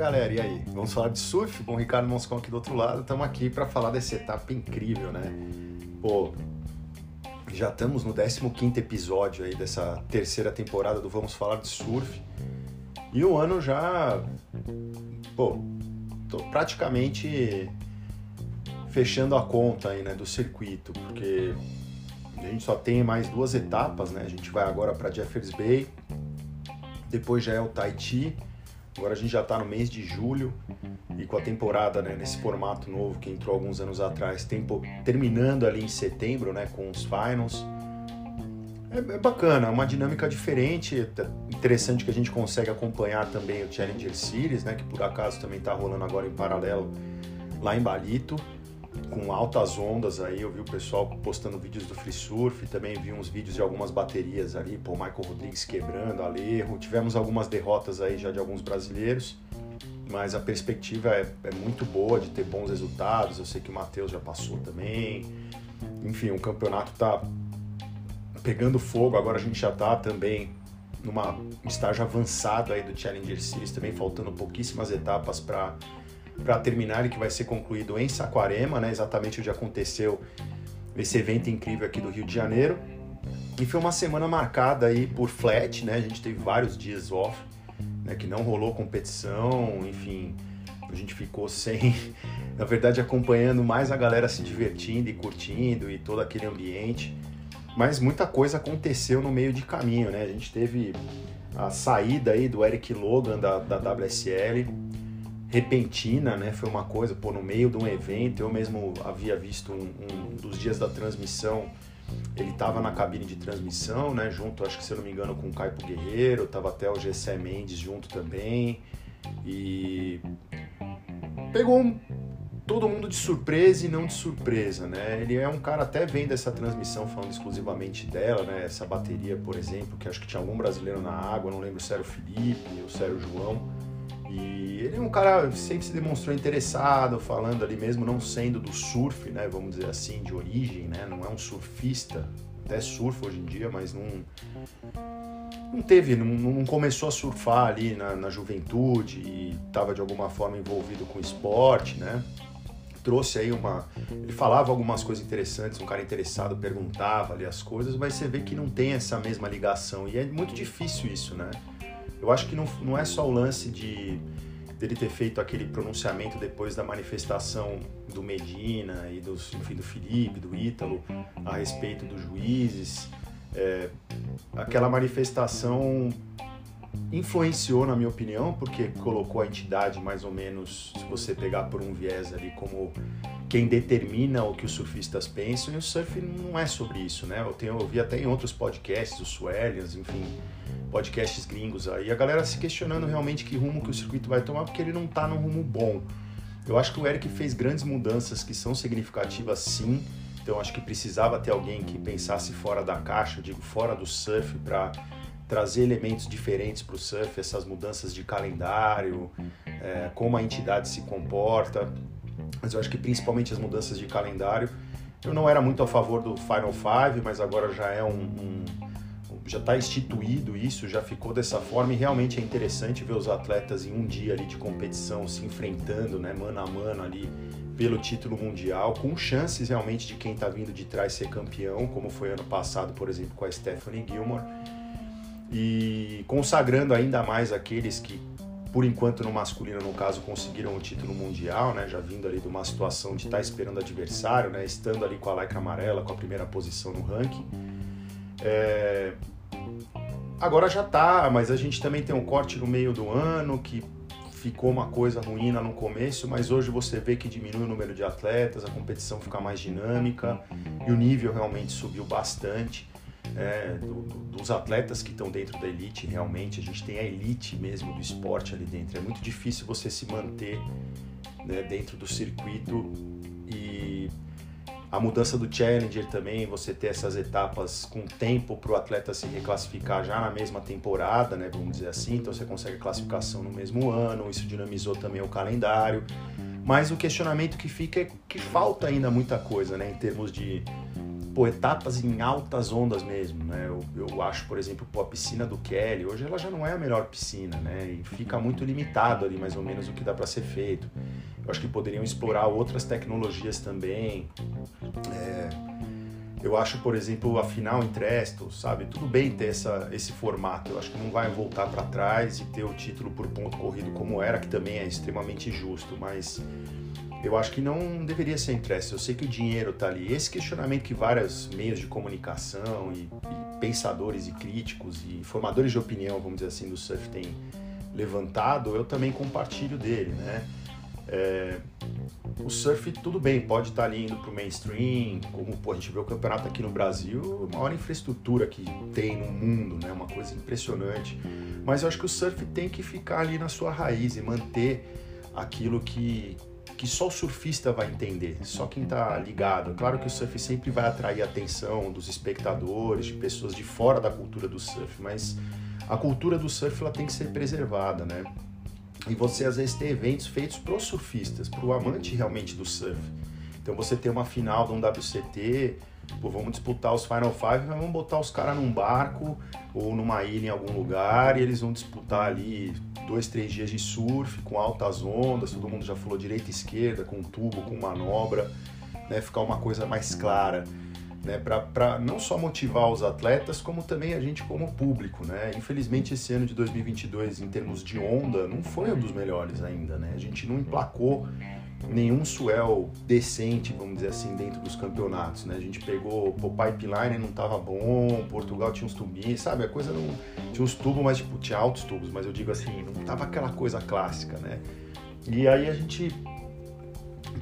galera, e aí? Vamos falar de surf? Com o Ricardo Moscon aqui do outro lado, estamos aqui para falar dessa etapa incrível, né? Pô, já estamos no 15 episódio aí dessa terceira temporada do Vamos Falar de Surf. E o ano já. Pô, tô praticamente fechando a conta aí, né, do circuito, porque a gente só tem mais duas etapas, né? A gente vai agora para Jeffers Bay, depois já é o Tahiti Agora a gente já está no mês de julho e com a temporada né, nesse formato novo que entrou alguns anos atrás, tempo, terminando ali em setembro né, com os finals. É, é bacana, é uma dinâmica diferente, é interessante que a gente consegue acompanhar também o Challenger Series, né, que por acaso também está rolando agora em paralelo lá em Balito com altas ondas aí, eu vi o pessoal postando vídeos do free surf, também vi uns vídeos de algumas baterias ali, pô, Michael Rodrigues quebrando, Alejo, tivemos algumas derrotas aí já de alguns brasileiros, mas a perspectiva é, é muito boa de ter bons resultados, eu sei que o Matheus já passou também, enfim, o campeonato tá pegando fogo, agora a gente já tá também numa um estágio avançado aí do Challenger Series, também faltando pouquíssimas etapas para para terminar que vai ser concluído em Saquarema, né, exatamente onde aconteceu esse evento incrível aqui do Rio de Janeiro. E foi uma semana marcada aí por flat, né? A gente teve vários dias off, né, que não rolou competição, enfim, a gente ficou sem, na verdade, acompanhando mais a galera se divertindo e curtindo e todo aquele ambiente. Mas muita coisa aconteceu no meio de caminho, né? A gente teve a saída aí do Eric Logan da, da WSL, repentina, né? Foi uma coisa, pô, no meio de um evento, eu mesmo havia visto um, um dos dias da transmissão, ele estava na cabine de transmissão, né? Junto, acho que se eu não me engano, com o Caipo Guerreiro, tava até o Gessé Mendes junto também. E pegou todo mundo de surpresa e não de surpresa, né? Ele é um cara até vendo essa transmissão falando exclusivamente dela, né? Essa bateria, por exemplo, que acho que tinha algum brasileiro na água, não lembro se era o Felipe ou se era o João e ele é um cara sempre se demonstrou interessado, falando ali mesmo, não sendo do surf, né? Vamos dizer assim, de origem, né? Não é um surfista, até surfa hoje em dia, mas não, não teve, não, não começou a surfar ali na, na juventude e estava de alguma forma envolvido com esporte, né? Trouxe aí uma. Ele falava algumas coisas interessantes, um cara interessado perguntava ali as coisas, mas você vê que não tem essa mesma ligação. E é muito difícil isso, né? Eu acho que não, não é só o lance de dele ter feito aquele pronunciamento depois da manifestação do Medina e do, enfim, do Felipe, do Ítalo, a respeito dos juízes. É, aquela manifestação influenciou, na minha opinião, porque colocou a entidade mais ou menos, se você pegar por um viés ali, como quem determina o que os surfistas pensam, e o surf não é sobre isso, né? Eu, tenho, eu vi até em outros podcasts, os Suelians, enfim, podcasts gringos aí, a galera se questionando realmente que rumo que o circuito vai tomar, porque ele não está num rumo bom. Eu acho que o Eric fez grandes mudanças que são significativas sim, então acho que precisava ter alguém que pensasse fora da caixa, digo, fora do surf, para trazer elementos diferentes para o surf, essas mudanças de calendário, é, como a entidade se comporta, mas eu acho que principalmente as mudanças de calendário. Eu não era muito a favor do Final Five, mas agora já é um, um já está instituído isso, já ficou dessa forma e realmente é interessante ver os atletas em um dia ali de competição se enfrentando, né, mano a mano ali pelo título mundial, com chances realmente de quem está vindo de trás ser campeão, como foi ano passado, por exemplo, com a Stephanie Gilmore, e consagrando ainda mais aqueles que, por enquanto no masculino, no caso, conseguiram o título mundial, né, já vindo ali de uma situação de estar tá esperando adversário, né, estando ali com a Laika amarela, com a primeira posição no ranking. É, Agora já tá, mas a gente também tem um corte no meio do ano que ficou uma coisa ruim no começo, mas hoje você vê que diminui o número de atletas, a competição fica mais dinâmica e o nível realmente subiu bastante. É, do, do, dos atletas que estão dentro da elite, realmente, a gente tem a elite mesmo do esporte ali dentro. É muito difícil você se manter né, dentro do circuito e a mudança do Challenger também, você ter essas etapas com tempo para o atleta se reclassificar já na mesma temporada, né, vamos dizer assim, então você consegue classificação no mesmo ano, isso dinamizou também o calendário. Mas o questionamento que fica é que falta ainda muita coisa, né, em termos de pô, etapas em altas ondas mesmo, né? Eu, eu acho, por exemplo, pô, a piscina do Kelly, hoje ela já não é a melhor piscina, né? E fica muito limitado ali mais ou menos o que dá para ser feito. Eu acho que poderiam explorar outras tecnologias também. É, eu acho, por exemplo, a final em Tresto, sabe? Tudo bem ter essa, esse formato. Eu acho que não vai voltar para trás e ter o título por ponto corrido como era, que também é extremamente justo, mas eu acho que não deveria ser interesse. Eu sei que o dinheiro está ali. Esse questionamento que vários meios de comunicação e, e, pensadores e críticos e formadores de opinião, vamos dizer assim, do surf têm levantado, eu também compartilho dele, né? É, o surf, tudo bem, pode estar tá ali indo para o mainstream, como pô, a gente vê o campeonato aqui no Brasil, a maior infraestrutura que tem no mundo, né? Uma coisa impressionante. Mas eu acho que o surf tem que ficar ali na sua raiz e manter aquilo que, que só o surfista vai entender, só quem está ligado. Claro que o surf sempre vai atrair a atenção dos espectadores, de pessoas de fora da cultura do surf, mas a cultura do surf ela tem que ser preservada, né? E você às vezes tem eventos feitos para os surfistas, para o amante realmente do surf. Então você tem uma final de um WCT, pô, vamos disputar os Final Five, mas vamos botar os caras num barco ou numa ilha em algum lugar e eles vão disputar ali dois, três dias de surf com altas ondas, todo mundo já falou direita e esquerda, com tubo, com manobra, né, ficar uma coisa mais clara né, para não só motivar os atletas, como também a gente como público. Né? Infelizmente, esse ano de 2022, em termos de onda, não foi um dos melhores ainda. Né? A gente não emplacou nenhum swell decente, vamos dizer assim, dentro dos campeonatos. Né? A gente pegou o pipeline não estava bom, Portugal tinha uns tubinhos, sabe? A coisa não. Tinha uns tubos, mas tipo, tinha altos tubos, mas eu digo assim, não tava aquela coisa clássica, né? E aí a gente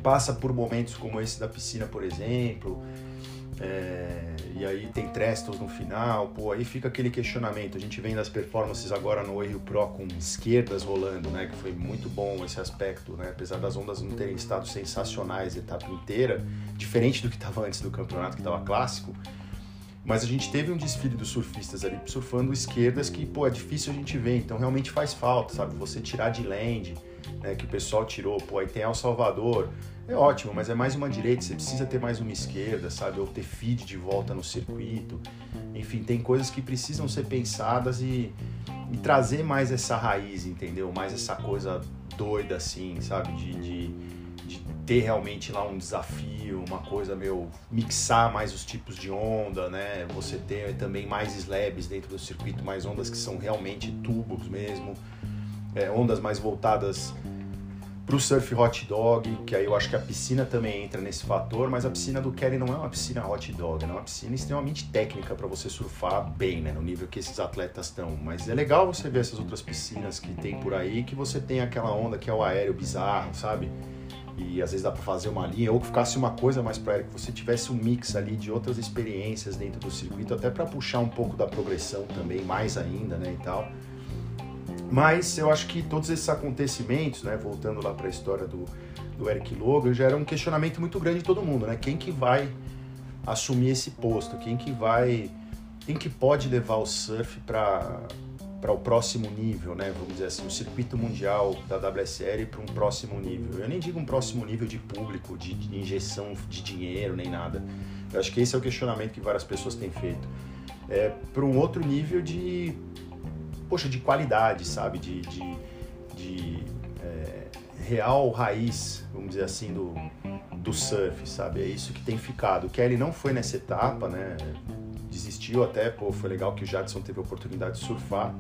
passa por momentos como esse da piscina, por exemplo, é, e aí tem Trestos no final, pô, aí fica aquele questionamento. A gente vem das performances agora no Rio Pro com esquerdas rolando, né? Que foi muito bom esse aspecto, né? Apesar das ondas não terem estado sensacionais a etapa inteira, diferente do que estava antes do campeonato, que estava clássico. Mas a gente teve um desfile dos surfistas ali surfando esquerdas que, pô, é difícil a gente ver, então realmente faz falta, sabe? Você tirar de land, né, que o pessoal tirou, pô, aí tem El Salvador, é ótimo, mas é mais uma direita, você precisa ter mais uma esquerda, sabe? Ou ter feed de volta no circuito. Enfim, tem coisas que precisam ser pensadas e, e trazer mais essa raiz, entendeu? Mais essa coisa doida, assim, sabe? De, de, de, ter realmente lá um desafio, uma coisa meio. mixar mais os tipos de onda, né? Você ter também mais slabs dentro do circuito, mais ondas que são realmente tubos mesmo, é, ondas mais voltadas para o surf hot dog, que aí eu acho que a piscina também entra nesse fator, mas a piscina do Kelly não é uma piscina hot dog, é uma piscina extremamente técnica para você surfar bem, né, no nível que esses atletas estão. Mas é legal você ver essas outras piscinas que tem por aí, que você tem aquela onda que é o aéreo bizarro, sabe? E às vezes dá para fazer uma linha, ou que ficasse uma coisa mais para que você tivesse um mix ali de outras experiências dentro do circuito, até para puxar um pouco da progressão também, mais ainda, né, e tal. Mas eu acho que todos esses acontecimentos, né, voltando lá para a história do, do Eric Logan, gera um questionamento muito grande de todo mundo, né? Quem que vai assumir esse posto? Quem que vai, quem que pode levar o surf para para o próximo nível, né? Vamos dizer assim, o circuito mundial da WSL para um próximo nível. Eu nem digo um próximo nível de público, de, de injeção de dinheiro, nem nada. Eu acho que esse é o questionamento que várias pessoas têm feito. É, para um outro nível de poxa, de qualidade, sabe? De, de, de é, real raiz, vamos dizer assim, do, do surf, sabe? É isso que tem ficado. O Kelly não foi nessa etapa, né? Desistiu até, pô, foi legal que o Jadson teve a oportunidade de surfar.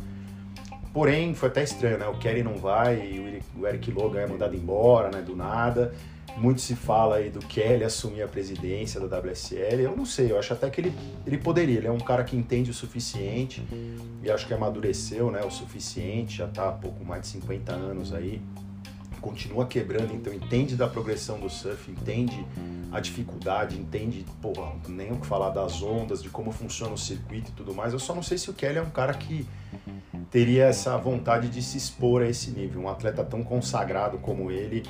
Porém, foi até estranho, né? O Kelly não vai, o Eric Logan é mandado embora, né? Do nada. Muito se fala aí do Kelly assumir a presidência da WSL. Eu não sei, eu acho até que ele, ele poderia. Ele é um cara que entende o suficiente e acho que amadureceu né, o suficiente, já está há pouco mais de 50 anos aí. Continua quebrando, então entende da progressão do surf, entende a dificuldade, entende, porra, nem o que falar das ondas, de como funciona o circuito e tudo mais. Eu só não sei se o Kelly é um cara que teria essa vontade de se expor a esse nível. Um atleta tão consagrado como ele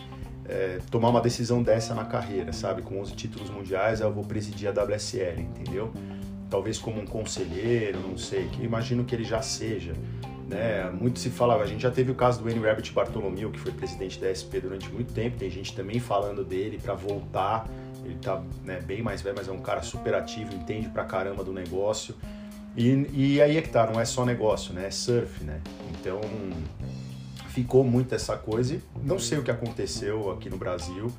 é, tomar uma decisão dessa na carreira, sabe? Com 11 títulos mundiais, eu vou presidir a WSL, entendeu? Talvez como um conselheiro, não sei, que imagino que ele já seja. Né? Muito se fala, a gente já teve o caso do Wayne Rabbit Bartolomeu, que foi presidente da SP durante muito tempo, tem gente também falando dele para voltar. ele tá né, bem mais velho, mas é um cara super ativo, entende pra caramba do negócio. E, e aí é que tá, não é só negócio, né? É surf, né? Então ficou muito essa coisa e não sei o que aconteceu aqui no Brasil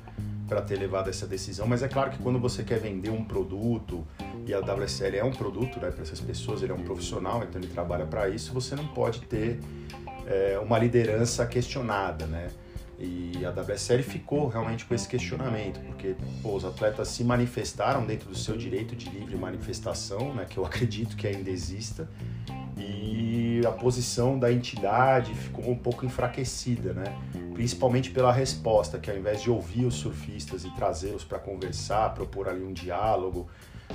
para ter levado essa decisão, mas é claro que quando você quer vender um produto e a WSL é um produto né, para essas pessoas, ele é um profissional, então ele trabalha para isso, você não pode ter é, uma liderança questionada, né? E a WSL ficou realmente com esse questionamento, porque pô, os atletas se manifestaram dentro do seu direito de livre manifestação, né, que eu acredito que ainda exista, a posição da entidade ficou um pouco enfraquecida, né? principalmente pela resposta, que ao invés de ouvir os surfistas e trazê-los para conversar, propor ali um diálogo,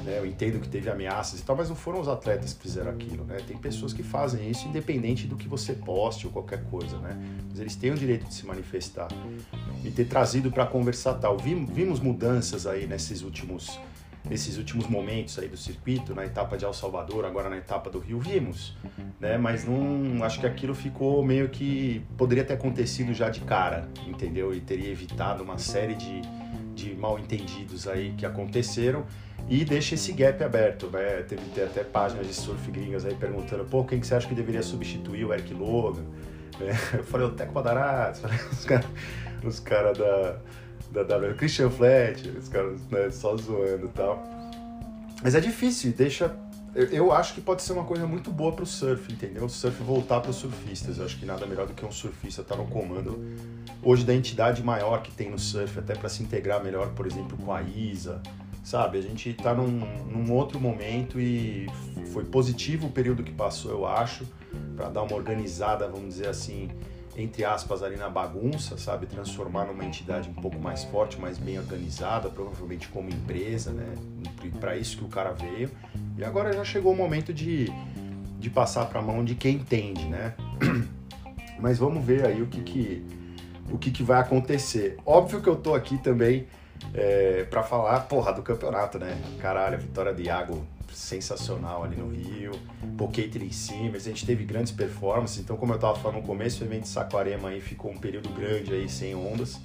né? eu entendo que teve ameaças e tal, mas não foram os atletas que fizeram aquilo. Né? Tem pessoas que fazem isso independente do que você poste ou qualquer coisa, né? mas eles têm o direito de se manifestar e ter trazido para conversar tal. Vimos mudanças aí nesses últimos nesses últimos momentos aí do circuito, na etapa de El Salvador, agora na etapa do Rio, vimos, né? Mas não, acho que aquilo ficou meio que poderia ter acontecido já de cara, entendeu? E teria evitado uma série de, de mal entendidos aí que aconteceram e deixa esse gap aberto, né? Teve até páginas de surf gringas aí perguntando, pô, quem que você acha que deveria substituir o Eric Logan? Eu falei, o Teco Badarato, os caras cara da da W, Christian Fletcher, os caras né, só zoando e tal. Mas é difícil, deixa. Eu, eu, acho que pode ser uma coisa muito boa pro surf, entendeu? O surf voltar para os surfistas. Eu acho que nada melhor do que um surfista estar tá no comando hoje da entidade maior que tem no surf, até para se integrar melhor, por exemplo, com a ISA, sabe? A gente está num, num, outro momento e foi positivo o período que passou, eu acho, para dar uma organizada, vamos dizer assim, entre aspas, ali na bagunça, sabe? Transformar numa entidade um pouco mais forte, mais bem organizada, provavelmente como empresa, né? Para isso que o cara veio. E agora já chegou o momento de, de passar para a mão de quem entende, né? Mas vamos ver aí o que, que, o que, que vai acontecer. Óbvio que eu tô aqui também é, para falar, porra, do campeonato, né? Caralho, a vitória de Iago sensacional ali no Rio, Pocket em cima, a gente teve grandes performances, então como eu estava falando no começo, o evento de Saquarema aí ficou um período grande aí sem ondas.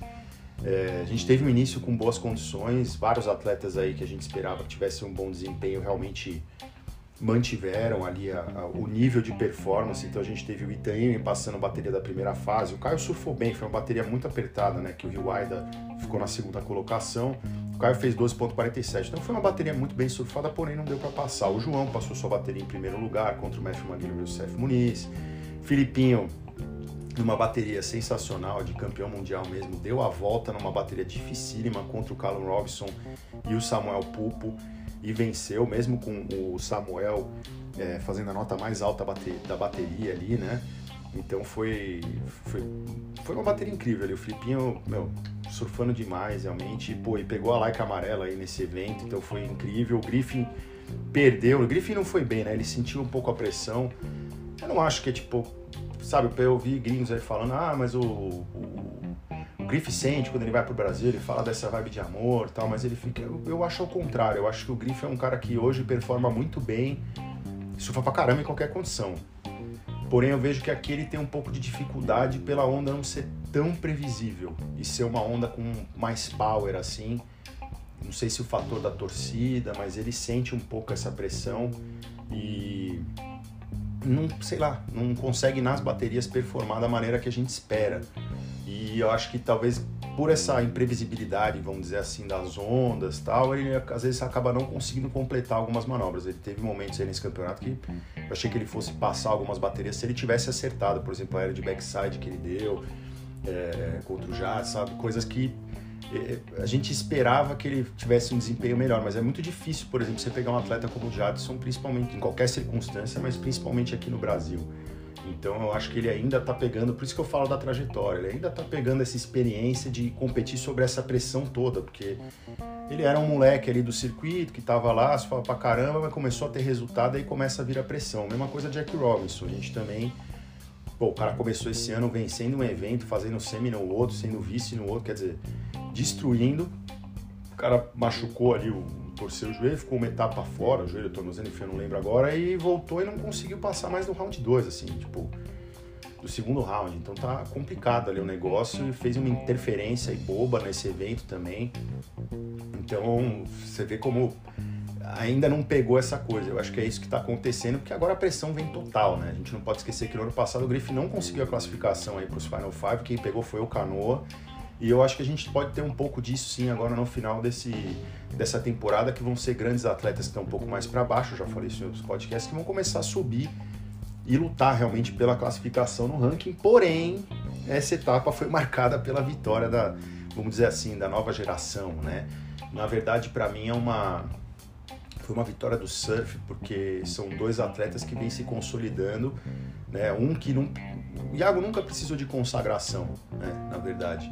É, a gente teve um início com boas condições, vários atletas aí que a gente esperava que tivessem um bom desempenho realmente mantiveram ali a, a, o nível de performance. Então a gente teve o Itaim passando a bateria da primeira fase. O Caio surfou bem, foi uma bateria muito apertada, né? Que o Rio Aida ficou na segunda colocação. Caio fez 12.47. Então foi uma bateria muito bem surfada, porém não deu para passar. O João passou sua bateria em primeiro lugar contra o Matthew Maguire e o Seth Muniz. Filipinho numa bateria sensacional, de campeão mundial mesmo, deu a volta numa bateria dificílima contra o Callum Robinson e o Samuel Pupo e venceu, mesmo com o Samuel é, fazendo a nota mais alta da bateria ali, né? Então foi, foi, foi uma bateria incrível ali. O Filipinho, meu, surfando demais, realmente. Pô, e pegou a like amarela aí nesse evento, então foi incrível. O Griffin perdeu. O Griffin não foi bem, né? Ele sentiu um pouco a pressão. Eu não acho que é tipo. Sabe, eu ouvi gringos aí falando, ah, mas o, o Griff sente quando ele vai pro Brasil, ele fala dessa vibe de amor tal, mas ele fica. Eu, eu acho ao contrário. Eu acho que o Griff é um cara que hoje performa muito bem, surfa pra caramba em qualquer condição. Porém, eu vejo que aqui ele tem um pouco de dificuldade pela onda não ser tão previsível e ser uma onda com mais power assim. Não sei se o fator da torcida, mas ele sente um pouco essa pressão e não, sei lá, não consegue nas baterias performar da maneira que a gente espera. E eu acho que talvez por essa imprevisibilidade, vamos dizer assim, das ondas tal, ele às vezes acaba não conseguindo completar algumas manobras. Ele teve momentos aí nesse campeonato que eu achei que ele fosse passar algumas baterias se ele tivesse acertado, por exemplo, a área de backside que ele deu é, contra o Jazz, sabe? Coisas que é, a gente esperava que ele tivesse um desempenho melhor, mas é muito difícil, por exemplo, você pegar um atleta como o Jadson, principalmente em qualquer circunstância, mas principalmente aqui no Brasil. Então eu acho que ele ainda está pegando, por isso que eu falo da trajetória, ele ainda está pegando essa experiência de competir sobre essa pressão toda, porque ele era um moleque ali do circuito que estava lá, se fala pra caramba, mas começou a ter resultado e começa a vir a pressão. Mesma coisa Jack Robinson, a gente também. Pô, o cara começou esse ano vencendo um evento, fazendo semi no outro, sendo vice no outro, quer dizer, destruindo. Cara machucou ali o torceu o joelho, ficou uma etapa fora, joelho, tornozelo, enfim, não lembro agora, e voltou e não conseguiu passar mais do round 2, assim, tipo, do segundo round. Então tá complicado ali o negócio e fez uma interferência boba nesse evento também. Então, você vê como ainda não pegou essa coisa. Eu acho que é isso que está acontecendo, porque agora a pressão vem total, né? A gente não pode esquecer que no ano passado o Griffin não conseguiu a classificação aí para os Final Five, quem pegou foi o Canoa. E eu acho que a gente pode ter um pouco disso sim agora no final desse, dessa temporada, que vão ser grandes atletas que estão um pouco mais para baixo, já falei isso outros podcasts, que vão começar a subir e lutar realmente pela classificação no ranking. Porém, essa etapa foi marcada pela vitória da, vamos dizer assim, da nova geração, né? Na verdade, para mim é uma foi uma vitória do surf porque são dois atletas que vêm se consolidando, né? Um que não, o Iago nunca precisou de consagração, né? Na verdade,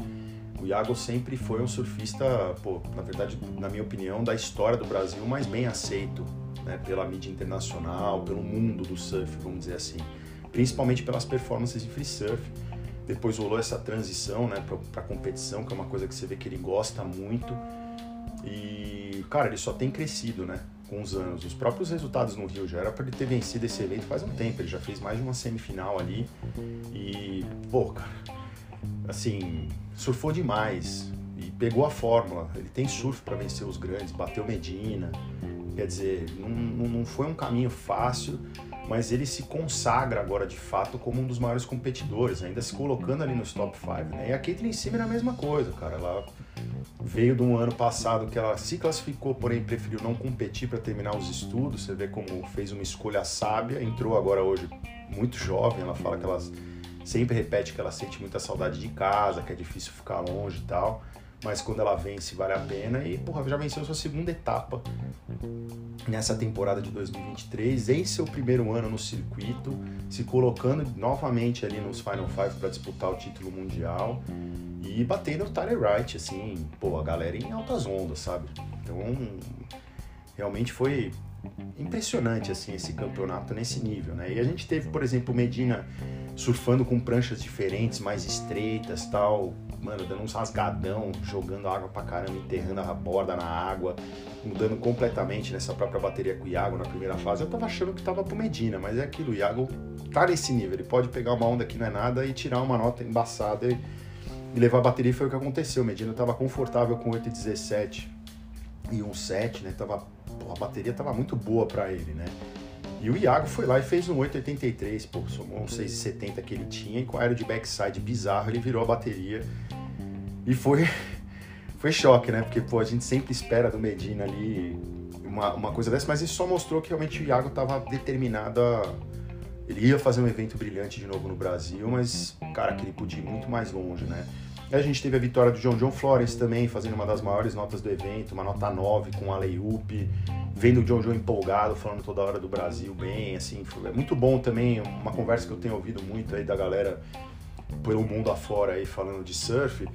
o Iago sempre foi um surfista, pô, na verdade, na minha opinião, da história do Brasil mais bem aceito, né? Pela mídia internacional, pelo mundo do surf, vamos dizer assim, principalmente pelas performances em free surf. Depois rolou essa transição, né, para competição, que é uma coisa que você vê que ele gosta muito. E, cara, ele só tem crescido, né? com os anos. Os próprios resultados no Rio já era para ele ter vencido esse evento faz um tempo. Ele já fez mais de uma semifinal ali. E, pô, cara, assim, surfou demais e pegou a fórmula. Ele tem surf para vencer os grandes, bateu Medina. Quer dizer, não, não foi um caminho fácil, mas ele se consagra agora de fato como um dos maiores competidores, ainda se colocando ali nos top 5. Né? E a Caitlyn Simmer é a mesma coisa, cara. Ela veio de um ano passado que ela se classificou, porém preferiu não competir para terminar os estudos. Você vê como fez uma escolha sábia, entrou agora hoje muito jovem. Ela fala que ela sempre repete que ela sente muita saudade de casa, que é difícil ficar longe e tal. Mas quando ela vence, vale a pena. E, porra, já venceu sua segunda etapa nessa temporada de 2023, em seu primeiro ano no circuito, se colocando novamente ali nos Final Five para disputar o título mundial e batendo o Tyler Wright, assim, pô, a galera em altas ondas, sabe? Então, realmente foi impressionante, assim, esse campeonato nesse nível, né? E a gente teve, por exemplo, Medina surfando com pranchas diferentes, mais estreitas, tal, mano, dando uns rasgadão, jogando água pra caramba, enterrando a borda na água, mudando completamente nessa própria bateria com o Iago na primeira fase. Eu tava achando que tava pro Medina, mas é aquilo, o Iago tá nesse nível, ele pode pegar uma onda que não é nada e tirar uma nota embaçada e e levar a bateria foi o que aconteceu. Medina estava confortável com 8,17 e 1,7, né? Tava, a bateria estava muito boa para ele, né? E o Iago foi lá e fez um 8,83, pô, somou um 6,70 que ele tinha e com aero de backside bizarro ele virou a bateria. E foi, foi choque, né? Porque, pô, a gente sempre espera do Medina ali uma, uma coisa dessa, mas isso só mostrou que realmente o Iago estava determinado a ele ia fazer um evento brilhante de novo no Brasil, mas, cara, que ele podia ir muito mais longe, né? A gente teve a vitória do John John Flores também, fazendo uma das maiores notas do evento, uma nota 9 com a layup, vendo o John John empolgado, falando toda hora do Brasil bem, assim, é muito bom também, uma conversa que eu tenho ouvido muito aí da galera pelo mundo afora aí falando de surf,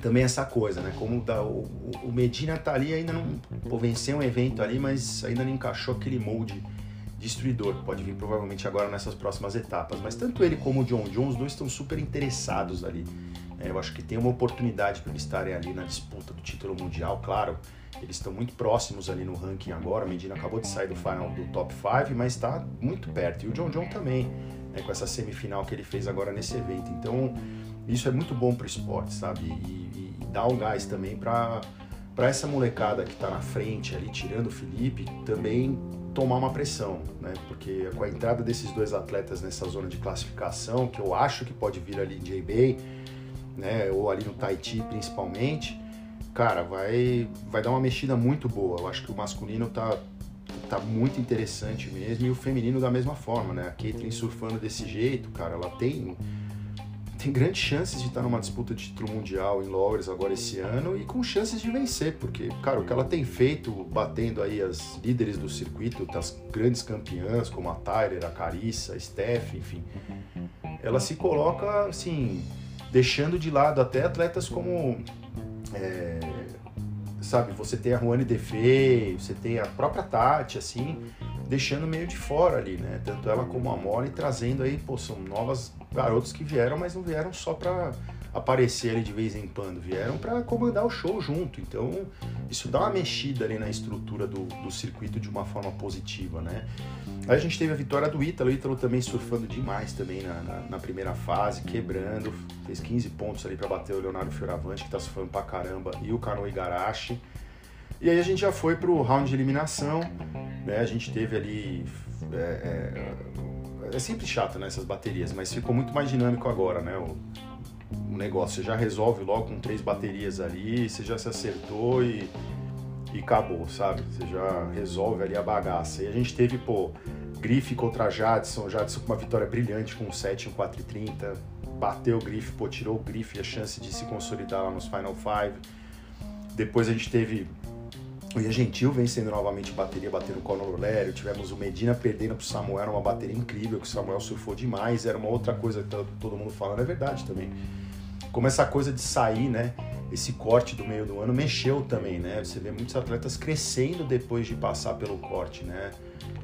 também essa coisa, né? Como da, o, o Medina tá ali, ainda não pô, venceu um evento ali, mas ainda não encaixou aquele molde destruidor, pode vir provavelmente agora nessas próximas etapas. Mas tanto ele como o John John, os dois estão super interessados ali. É, eu acho que tem uma oportunidade para eles estarem ali na disputa do título mundial, claro. Eles estão muito próximos ali no ranking agora. A Medina acabou de sair do final do top 5, mas está muito perto. E o John John também, né, com essa semifinal que ele fez agora nesse evento. Então, isso é muito bom para o esporte, sabe? E, e, e dá um gás também para para essa molecada que está na frente ali, tirando o Felipe, também tomar uma pressão, né? Porque com a entrada desses dois atletas nessa zona de classificação, que eu acho que pode vir ali em J-Bay, né? Ou ali no Tahiti principalmente, cara, vai, vai dar uma mexida muito boa. Eu acho que o masculino tá, tá muito interessante mesmo e o feminino da mesma forma, né? A Caitlyn surfando desse jeito, cara, ela tem tem grandes chances de estar numa disputa de título mundial em Lowers agora esse ano e com chances de vencer, porque, cara, o que ela tem feito batendo aí as líderes do circuito, das grandes campeãs como a Tyler, a Carissa, a Steph, enfim, ela se coloca, assim, deixando de lado até atletas como, é, sabe, você tem a Juane Defei, você tem a própria Tati, assim, deixando meio de fora ali, né? Tanto ela como a Molly trazendo aí, pô, são novas garotos que vieram, mas não vieram só para aparecer ali de vez em quando, vieram para comandar o show junto. Então, isso dá uma mexida ali na estrutura do, do circuito de uma forma positiva, né? Aí a gente teve a vitória do Ítalo, o Ítalo também surfando demais também na, na, na primeira fase, quebrando, fez 15 pontos ali para bater o Leonardo Fioravante, que tá surfando pra caramba, e o Kano Igarashi. E aí a gente já foi pro round de eliminação, né? A gente teve ali. É, é, é sempre chato né, baterias, mas ficou muito mais dinâmico agora, né? O, o negócio. Você já resolve logo com três baterias ali, você já se acertou e, e acabou, sabe? Você já resolve ali a bagaça. E a gente teve, pô, Grife contra Jadson, Jadson com uma vitória brilhante com 7 em 4,30. Bateu o Grife, pô, tirou o Grife e a chance de se consolidar lá nos Final Five. Depois a gente teve o Ian Gentil vencendo novamente bateria, batendo o Conor Lério. Tivemos o Medina perdendo pro Samuel, uma bateria incrível, que o Samuel surfou demais. Era uma outra coisa que todo mundo falando, é verdade também. Como essa coisa de sair, né? Esse corte do meio do ano mexeu também, né? Você vê muitos atletas crescendo depois de passar pelo corte, né?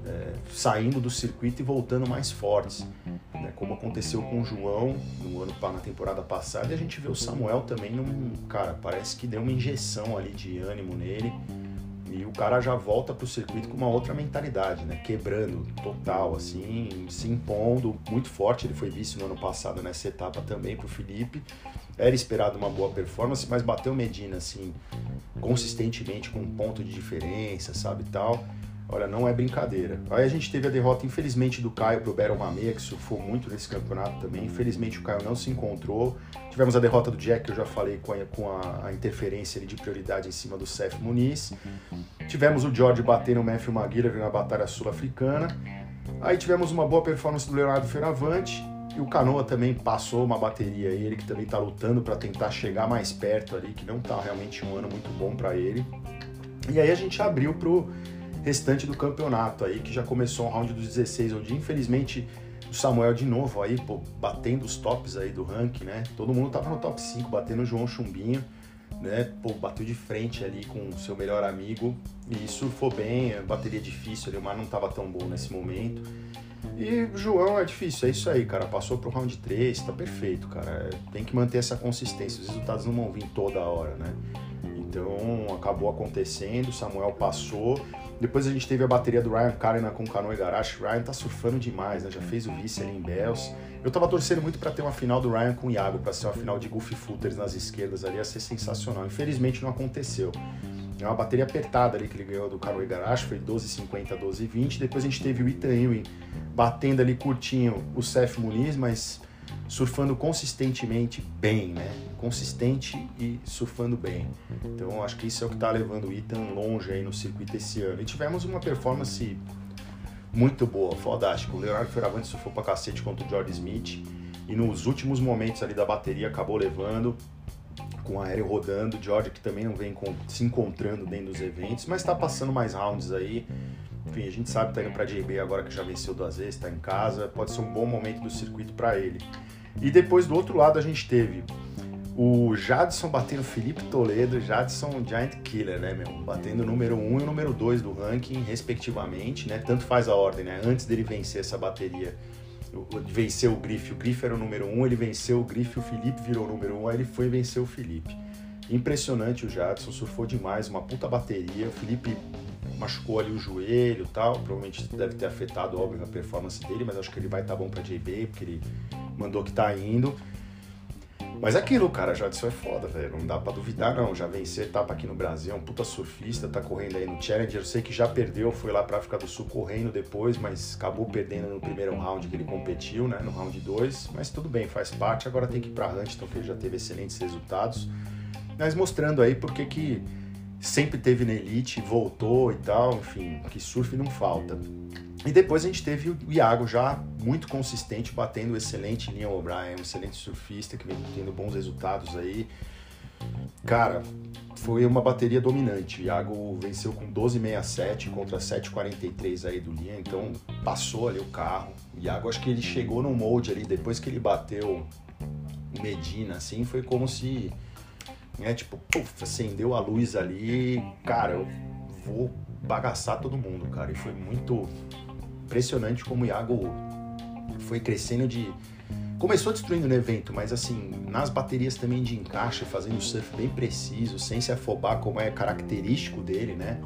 É, saindo do circuito e voltando mais fortes, né? como aconteceu com o João no ano na temporada passada, e a gente vê o Samuel também num cara parece que deu uma injeção ali de ânimo nele e o cara já volta pro circuito com uma outra mentalidade, né? Quebrando total, assim, se impondo muito forte. Ele foi vice no ano passado nessa etapa também pro Felipe. Era esperado uma boa performance, mas bateu Medina, assim, consistentemente com um ponto de diferença, sabe, tal. Olha, não é brincadeira. Aí a gente teve a derrota, infelizmente, do Caio pro Beryl Mamea, que surfou muito nesse campeonato também. Infelizmente o Caio não se encontrou. Tivemos a derrota do Jack, que eu já falei com a, com a, a interferência de prioridade em cima do Seth Muniz. Tivemos o George batendo o Matthew McGillivray na batalha sul-africana. Aí tivemos uma boa performance do Leonardo Feravante. E o Canoa também passou uma bateria aí, ele que também está lutando para tentar chegar mais perto ali, que não está realmente um ano muito bom para ele. E aí a gente abriu pro restante do campeonato aí, que já começou um round dos 16, onde infelizmente o Samuel de novo aí, pô, batendo os tops aí do ranking, né? Todo mundo tava no top 5, batendo o João Chumbinho, né? Pô, bateu de frente ali com o seu melhor amigo e surfou bem, bateria difícil ali, o mar não tava tão bom nesse momento. E o João é difícil, é isso aí, cara. Passou pro round 3, tá perfeito, cara. Tem que manter essa consistência, os resultados não vão vir toda hora, né? Então acabou acontecendo, Samuel passou. Depois a gente teve a bateria do Ryan Karina com Canoe Garache. Ryan tá surfando demais, né? Já fez o vice ali em Bells. Eu tava torcendo muito para ter uma final do Ryan com o Iago, para ser uma final de Goofy Footers nas esquerdas ali, ia ser sensacional. Infelizmente não aconteceu. É uma bateria apertada ali que ele ganhou do Canoe Garache, foi 12,50, 12,20. Depois a gente teve o Ethan Ewing batendo ali curtinho o Seth Muniz, mas surfando consistentemente bem, né? Consistente e surfando bem. Então acho que isso é o que está levando o Ethan longe aí no circuito esse ano. E tivemos uma performance muito boa, fodástico. O Leonardo Ferravante surfou pra cacete contra o George Smith e nos últimos momentos ali da bateria acabou levando com o aéreo rodando, George que também não vem se encontrando dentro dos eventos, mas está passando mais rounds aí. Enfim, a gente sabe que tá indo para JB agora que já venceu duas vezes, está em casa, pode ser um bom momento do circuito para ele. E depois do outro lado a gente teve o Jadson batendo Felipe Toledo, Jadson Giant Killer, né, meu? Batendo o número 1 um e o número 2 do ranking, respectivamente, né? Tanto faz a ordem, né? Antes dele vencer essa bateria, venceu o Grife. O Grife era o número 1, um, ele venceu o Grife, o Felipe virou o número 1, um, aí ele foi vencer o Felipe. Impressionante o Jadson, surfou demais, uma puta bateria. O Felipe machucou ali o joelho tal, provavelmente deve ter afetado, óbvio, a performance dele, mas acho que ele vai estar tá bom pra JB, porque ele mandou que tá indo. Mas aquilo, cara, Jadson é foda, velho. Não dá pra duvidar, não. Já venceu etapa aqui no Brasil, é um puta surfista, tá correndo aí no Challenger. Eu sei que já perdeu, foi lá pra África do Sul correndo depois, mas acabou perdendo no primeiro round que ele competiu, né? No round 2. Mas tudo bem, faz parte. Agora tem que ir pra Huntington, que ele já teve excelentes resultados. Mas mostrando aí porque que sempre teve na elite, voltou e tal, enfim, que surf não falta. E depois a gente teve o Iago já muito consistente, batendo excelente Liam O'Brien, um excelente surfista que vem tendo bons resultados aí. Cara, foi uma bateria dominante. O Iago venceu com 12,67 contra 7,43 aí do Liam, então passou ali o carro. O Iago, acho que ele chegou no molde ali, depois que ele bateu Medina, assim, foi como se, né, tipo, puff, acendeu a luz ali. Cara, eu vou bagaçar todo mundo, cara. E foi muito impressionante como o Iago foi crescendo de. Começou destruindo no evento, mas assim, nas baterias também de encaixe, fazendo surf bem preciso, sem se afobar, como é característico dele, né?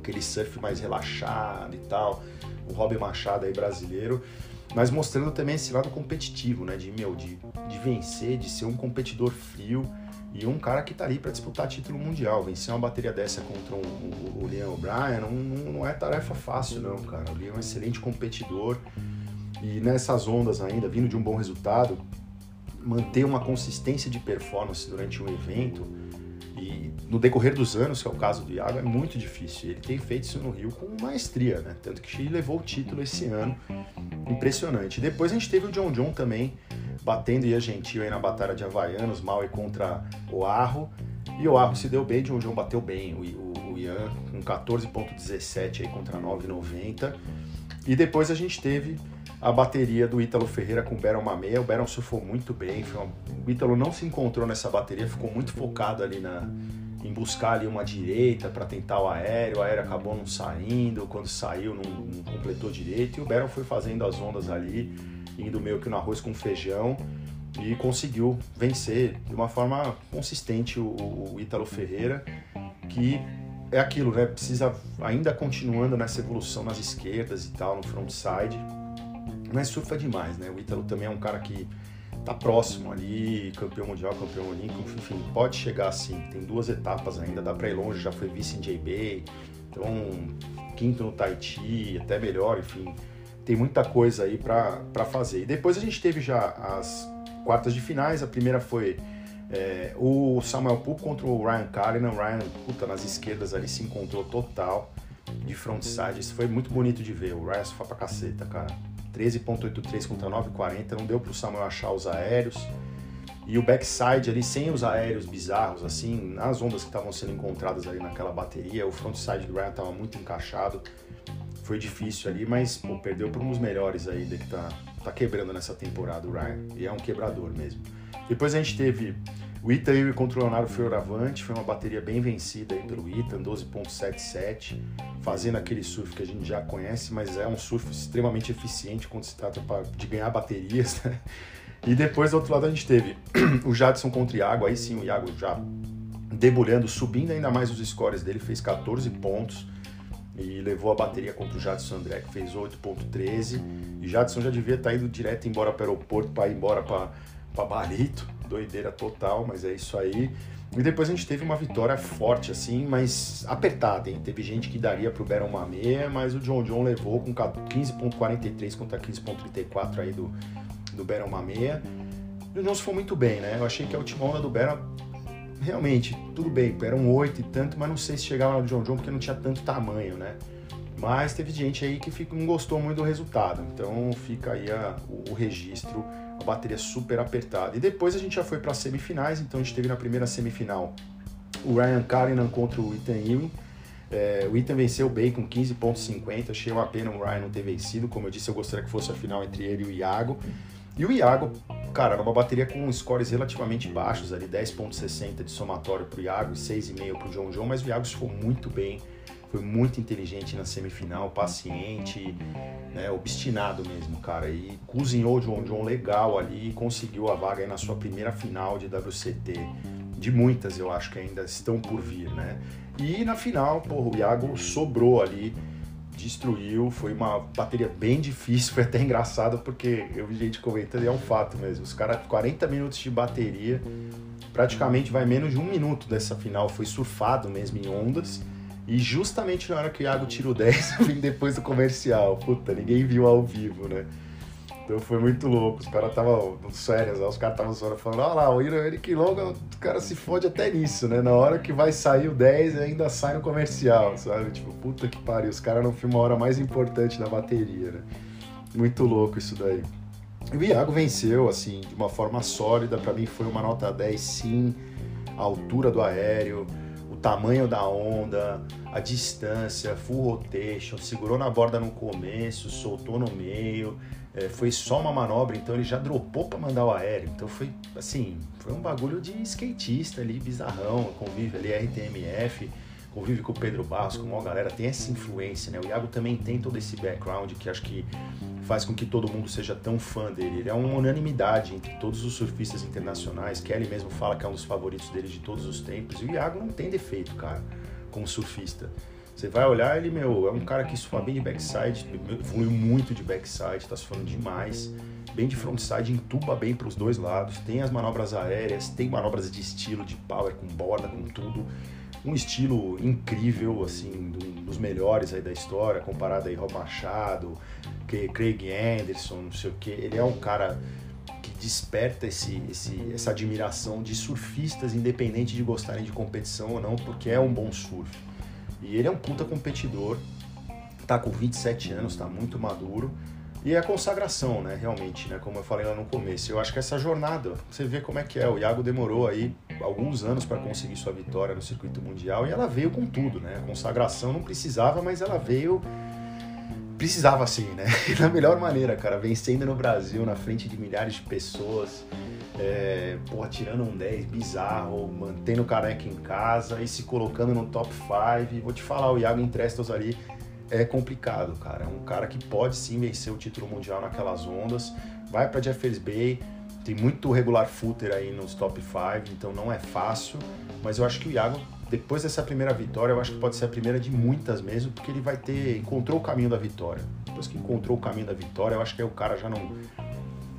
Aquele surf mais relaxado e tal. o Rob Machado aí brasileiro, mas mostrando também esse lado competitivo, né? De, meu, de, de vencer, de ser um competidor frio e um cara que tá ali para disputar título mundial. Vencer uma bateria dessa contra um, o, o Liam O'Brien não, não é tarefa fácil, não, cara. O Liam é um excelente competidor e nessas ondas ainda, vindo de um bom resultado, manter uma consistência de performance durante um evento e no decorrer dos anos, que é o caso do Iago, é muito difícil. Ele tem feito isso no Rio com maestria, né? Tanto que levou o título esse ano. Impressionante. Depois a gente teve o John John também, batendo a gentil aí na batalha de Havaianos, Maui contra o Arro. E o Arro se deu bem, John John bateu bem o, o, o Ian com 14.17 aí contra 9.90. E depois a gente teve a bateria do Ítalo Ferreira com o Baron Mamea. O Baron surfou muito bem. Uma... O Ítalo não se encontrou nessa bateria, ficou muito focado ali na, em buscar ali uma direita para tentar o aéreo. O aéreo acabou não saindo. Quando saiu, não, não completou direito. E o Baron foi fazendo as ondas ali, indo meio que no arroz com feijão. E conseguiu vencer de uma forma consistente o, o Ítalo Ferreira, que é aquilo, né? Precisa ainda continuando nessa evolução nas esquerdas e tal, no frontside mas surfa demais, né? O Ítalo também é um cara que tá próximo ali, campeão mundial, campeão olímpico, enfim, pode chegar assim. Tem duas etapas ainda, dá pra ir longe, já foi vice em J-Bay, então quinto no Tahiti, até melhor, enfim. Tem muita coisa aí para fazer. E depois a gente teve já as quartas de finais, a primeira foi é, o Samuel Poole contra o Ryan Cullinan. O Ryan, puta, nas esquerdas ali se encontrou total de frontside. Isso foi muito bonito de ver. O Ryan só pra caceta, cara. 13.83 contra 9.40, não deu para o Samuel achar os aéreos. E o backside ali, sem os aéreos bizarros, assim, nas ondas que estavam sendo encontradas ali naquela bateria, o frontside do Ryan estava muito encaixado. Foi difícil ali, mas pô, perdeu por uns melhores aí que tá, tá quebrando nessa temporada o Ryan. E é um quebrador mesmo. Depois a gente teve o Ethan contra o Leonardo Fioravante, foi uma bateria bem vencida aí pelo Ethan, 12.77, fazendo aquele surf que a gente já conhece, mas é um surf extremamente eficiente quando se trata de ganhar baterias, né? E depois, do outro lado, a gente teve o Jadson contra o Iago, aí sim o Iago já debulhando, subindo ainda mais os scores dele, fez 14 pontos e levou a bateria contra o Jadson André, que fez 8.13. E Jadson já devia estar indo direto embora para o aeroporto, para ir embora para Barito doideira total, mas é isso aí. E depois a gente teve uma vitória forte, assim, mas apertada, hein? Teve gente que daria pro Baron uma meia, mas o John John levou com 15.43 contra 15.34 aí do, do meia. E o John se foi muito bem, né? Eu achei que a última onda do Baron, realmente, tudo bem, era um 8 e tanto, mas não sei se chegava no John John porque não tinha tanto tamanho, né? Mas teve gente aí que não gostou muito do resultado, então fica aí a, o, o registro a bateria super apertada. E depois a gente já foi para as semifinais, então a gente teve na primeira semifinal o Ryan Cullinan contra o Ethan Ewing. É, o Ethan venceu bem com 15.50, achei uma pena o Ryan não ter vencido, como eu disse, eu gostaria que fosse a final entre ele e o Iago. E o Iago, cara, era uma bateria com scores relativamente baixos ali, 10.60 de somatório para o Iago e 6,5 para o John John, mas o Iago ficou muito bem, foi muito inteligente na semifinal, paciente, né, obstinado mesmo, cara. E cozinhou o John John legal ali e conseguiu a vaga na sua primeira final de WCT. De muitas, eu acho que ainda estão por vir, né? E na final, porra, o Iago sobrou ali, destruiu. Foi uma bateria bem difícil, foi até engraçado porque eu vi gente comentando e é um fato mesmo. Os caras, 40 minutos de bateria, praticamente vai menos de um minuto dessa final, foi surfado mesmo em ondas e justamente na hora que o Iago tira o 10, eu vim depois do comercial. Puta, ninguém viu ao vivo, né? Então foi muito louco. Os caras estavam sérios, os caras estavam falando, olha lá, o Eric Longa, o cara se fode até nisso, né? Na hora que vai sair o 10, ainda sai no comercial, sabe? Tipo, puta que pariu, os caras não filmam a hora mais importante da bateria, né? Muito louco isso daí. E o Iago venceu, assim, de uma forma sólida. Para mim foi uma nota 10, sim. A altura do aéreo, tamanho da onda, a distância, full rotation, segurou na borda no começo, soltou no meio, é, foi só uma manobra, então ele já dropou para mandar o aéreo. Então foi assim, foi um bagulho de skatista ali, bizarrão, convive ali RTMF, convive com o Pedro Barros, com uma galera, tem essa influência, né? O Iago também tem todo esse background que acho que faz com que todo mundo seja tão fã dele. Ele é uma unanimidade entre todos os surfistas internacionais. Kelly mesmo fala que é um dos favoritos dele de todos os tempos. E o Iago não tem defeito, cara, como surfista. Você vai olhar, ele, meu, é um cara que surfa bem de backside, evoluiu muito de backside, tá surfando demais. Bem de frontside, entuba bem para os dois lados. Tem as manobras aéreas, tem manobras de estilo, de power, com borda, com tudo. Um estilo incrível, assim, dos melhores aí da história, comparado aí Rob Machado, Craig Anderson, não sei o que. Ele é um cara que desperta esse, esse, essa admiração de surfistas, independente de gostarem de competição ou não, porque é um bom surf. E ele é um puta competidor, tá com 27 anos, tá muito maduro. E é a consagração, né, realmente, né, como eu falei lá no começo. Eu acho que essa jornada, você vê como é que é. O Iago demorou aí alguns anos para conseguir sua vitória no circuito mundial e ela veio com tudo, né? A consagração não precisava, mas ela veio precisava assim, né? da melhor maneira, cara, vencendo no Brasil, na frente de milhares de pessoas, é, porra, tirando um 10 bizarro, mantendo o careca em casa e se colocando no top 5. Vou te falar, o Iago Entrestos ali é complicado, cara. É um cara que pode sim vencer o título mundial naquelas ondas. Vai para Jeffers Bay, tem muito regular footer aí nos top 5, então não é fácil. Mas eu acho que o Iago, depois dessa primeira vitória, eu acho que pode ser a primeira de muitas mesmo, porque ele vai ter. encontrou o caminho da vitória. Depois que encontrou o caminho da vitória, eu acho que aí o cara já não,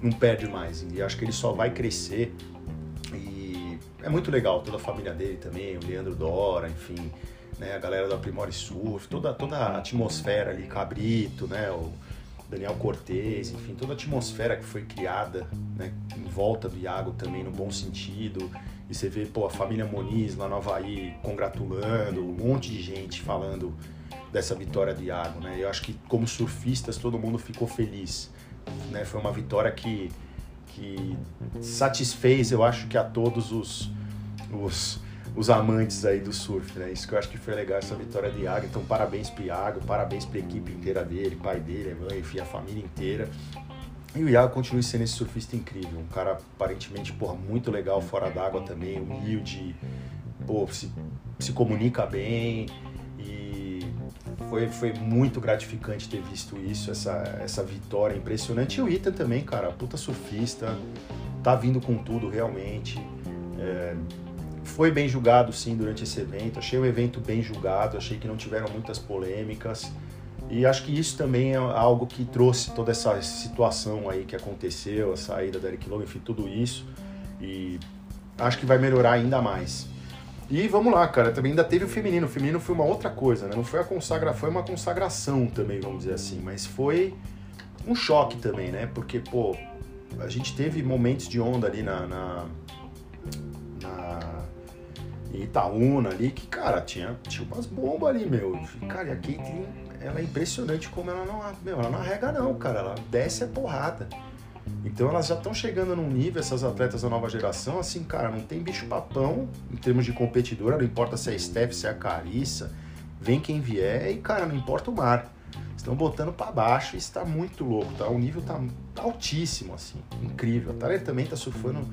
não perde mais. E acho que ele só vai crescer. E é muito legal, toda a família dele também, o Leandro Dora, enfim né? A galera do Aprimore Surf, toda, toda a atmosfera ali, Cabrito, né? O Daniel Cortez, enfim, toda a atmosfera que foi criada, né? Em volta do Iago também, no bom sentido. E você vê, pô, a família Moniz lá no Havaí congratulando, um monte de gente falando dessa vitória do Iago, né? Eu acho que como surfistas todo mundo ficou feliz, né? Foi uma vitória que, que satisfez, eu acho que a todos os, os os amantes aí do surf, né? Isso que eu acho que foi legal, essa vitória de Iago. Então, parabéns pro Iago, parabéns pra equipe inteira dele, pai dele, mãe, enfim, a família inteira. E o Iago continua sendo esse surfista incrível, um cara aparentemente, porra, muito legal fora d'água também, humilde, pô, se, se comunica bem e foi, foi muito gratificante ter visto isso, essa, essa vitória impressionante. E o Ethan também, cara, puta surfista, tá vindo com tudo realmente. É, foi bem julgado sim durante esse evento, achei o evento bem julgado, achei que não tiveram muitas polêmicas. E acho que isso também é algo que trouxe toda essa situação aí que aconteceu, a saída da Eric Lowe, enfim, tudo isso. E acho que vai melhorar ainda mais. E vamos lá, cara, também ainda teve o feminino. O feminino foi uma outra coisa, né? Não foi a consagra, foi uma consagração também, vamos dizer assim, mas foi um choque também, né? Porque, pô, a gente teve momentos de onda ali na, na Itaúna ali, que, cara, tinha, tinha umas bombas ali, meu. Cara, e a Caitlyn, ela é impressionante como ela não, meu, ela não arrega não, cara. Ela desce a porrada. Então elas já estão chegando num nível, essas atletas da nova geração, assim, cara, não tem bicho papão em termos de competidora, não importa se é Steph, se é a Carissa, vem quem vier e, cara, não importa o mar. Estão botando para baixo e está muito louco, tá? O nível tá, tá altíssimo, assim, incrível. A Thalia também tá surfando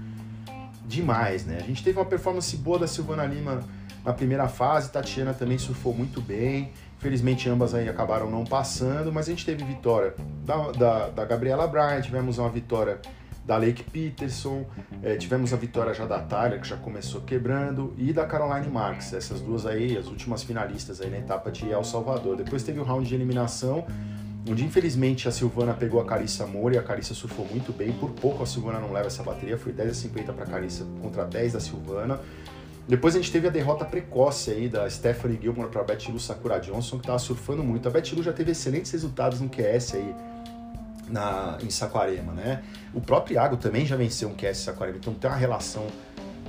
demais, né? A gente teve uma performance boa da Silvana Lima na primeira fase, Tatiana também surfou muito bem. Felizmente ambas aí acabaram não passando, mas a gente teve vitória da, da, da Gabriela Bryan, tivemos uma vitória da Lake Peterson, é, tivemos a vitória já da Tyler, que já começou quebrando, e da Caroline Marks, essas duas aí, as últimas finalistas aí na etapa de El Salvador. Depois teve o round de eliminação, onde infelizmente a Silvana pegou a Carissa Moura e a Carissa surfou muito bem. Por pouco a Silvana não leva essa bateria, foi 10 a 50 para a Carissa contra 10 da Silvana. Depois a gente teve a derrota precoce aí da Stephanie Gilmore para a Betty Sakura Johnson, que estava surfando muito. A Betty já teve excelentes resultados no QS aí na, em Saquarema, né? O próprio Iago também já venceu um QS em Saquarema, então tem uma relação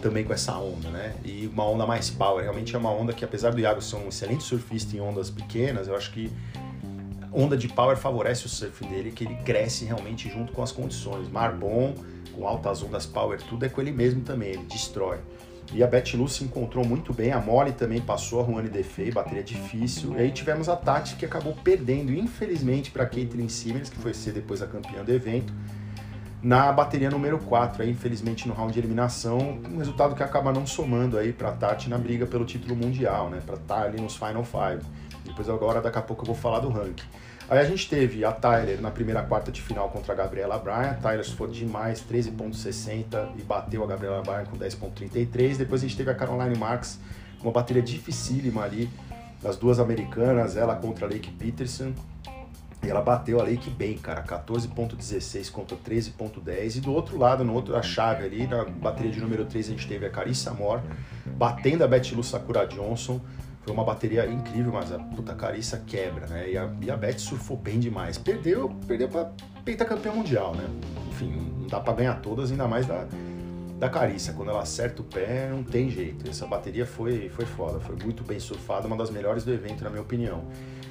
também com essa onda, né? E uma onda mais power, realmente é uma onda que apesar do Iago ser um excelente surfista em ondas pequenas, eu acho que onda de power favorece o surf dele, que ele cresce realmente junto com as condições. Mar bom, com altas ondas power, tudo é com ele mesmo também, ele destrói. E a Betty Lu se encontrou muito bem, a Molly também passou, a Juane Defei, bateria difícil. E aí tivemos a Tati que acabou perdendo, infelizmente, para Caitlyn Simmons, que foi ser depois a campeã do evento, na bateria número 4, aí, infelizmente no round de eliminação, um resultado que acaba não somando aí para Tati na briga pelo título mundial, né, para estar tá ali nos Final Five. Depois agora, daqui a pouco eu vou falar do ranking. Aí a gente teve a Tyler na primeira quarta de final contra a Gabriela Bryan. A Tyler foi demais, 13.60 e bateu a Gabriela Bryan com 10.33. Depois a gente teve a Caroline Marks, uma bateria dificílima ali, das duas americanas, ela contra a Lake Peterson. E ela bateu a Lake bem, cara, 14.16 contra 13.10. E do outro lado, no outro a chave ali, na bateria de número 3, a gente teve a Carissa Moore batendo a Betty Lu Sakura Johnson. Foi uma bateria incrível, mas a puta Carissa quebra, né? E a, e a Betty surfou bem demais. Perdeu, perdeu pra pentacampeã mundial, né? Enfim, não dá pra ganhar todas, ainda mais da, da Carissa. Quando ela acerta o pé, não tem jeito. Essa bateria foi, foi foda, foi muito bem surfada, uma das melhores do evento, na minha opinião.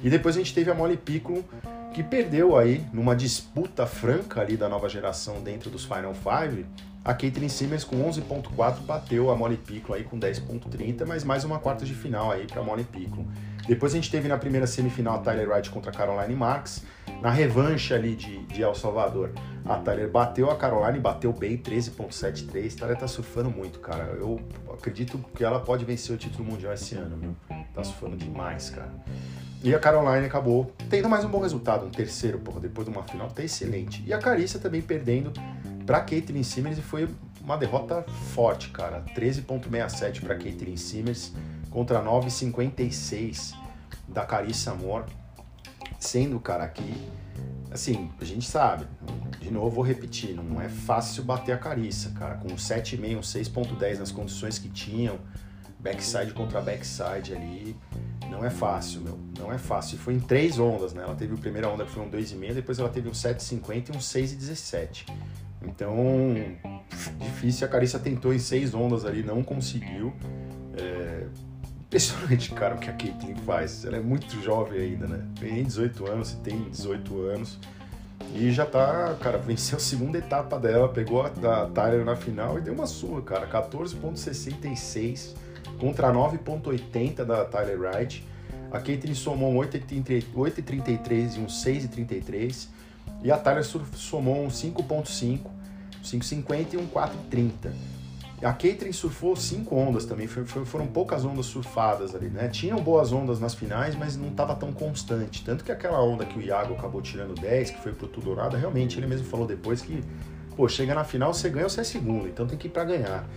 E depois a gente teve a Molly Piccolo, que perdeu aí numa disputa franca ali da nova geração dentro dos Final Five. A Caitlyn Simmons com 11.4 bateu a Molly Piccolo aí com 10.30, mas mais uma quarta de final aí para Molly Piccolo. Depois a gente teve na primeira semifinal a Tyler Wright contra a Caroline Marks. Na revanche ali de, de El Salvador, a Tyler bateu a Caroline, bateu bem, 13.73. A Tyler tá surfando muito, cara. Eu acredito que ela pode vencer o título mundial esse ano, viu? Tá surfando demais, cara. E a Caroline acabou tendo mais um bom resultado, um terceiro, porra, depois de uma final, tá excelente. E a Carissa também perdendo para Caitlyn Simmers foi uma derrota forte, cara. 13.67 para Caitlyn Simmers contra 9.56 da Carissa Moore. Sendo, cara, que assim, a gente sabe, de novo vou repetir, não é fácil bater a Carissa, cara, com 7,5, 6.10 nas condições que tinham, backside contra backside ali, não é fácil, meu. Não é fácil. E foi em três ondas, né? Ela teve a primeira onda que foi um 2,5, depois ela teve um 7,50 e um 6,17. Então, difícil. A Carissa tentou em seis ondas ali, não conseguiu. É... Impressionante, cara, o que a Caitlyn faz. Ela é muito jovem ainda, né? Tem 18 anos, se tem 18 anos. E já tá, cara, venceu a segunda etapa dela, pegou a, a Tyler na final e deu uma sua, cara. 14,66 contra 9,80 da Tyler Wright. A Caitlyn somou um 8,33 e um 6,33. E a Tyler somou um 5,5, 5,50 e um 4,30. A Caitlyn surfou cinco ondas também, foram poucas ondas surfadas ali, né? Tinham boas ondas nas finais, mas não estava tão constante. Tanto que aquela onda que o Iago acabou tirando 10, que foi pro nada, realmente ele mesmo falou depois que, pô, chega na final, você ganha ou você é segundo, então tem que ir para ganhar.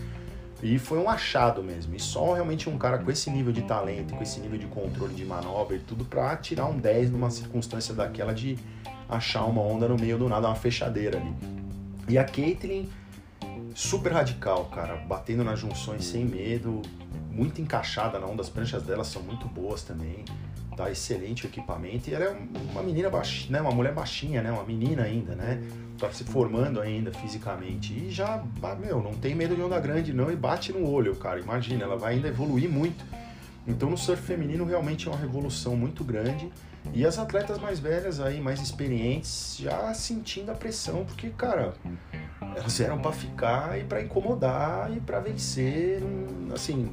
E foi um achado mesmo. E só realmente um cara com esse nível de talento, com esse nível de controle de manobra e tudo para tirar um 10 numa circunstância daquela de achar uma onda no meio do nada, uma fechadeira ali. E a Caitlyn, super radical, cara, batendo nas junções sem medo, muito encaixada na onda, as pranchas dela são muito boas também. Tá excelente o equipamento e ela é uma menina baixinha, né? Uma mulher baixinha, né? Uma menina ainda, né? tá se formando ainda fisicamente. E já, meu, não tem medo de onda grande não e bate no olho, cara. Imagina, ela vai ainda evoluir muito. Então no surf feminino realmente é uma revolução muito grande. E as atletas mais velhas aí, mais experientes, já sentindo a pressão, porque, cara, elas eram para ficar e para incomodar e para vencer. Assim,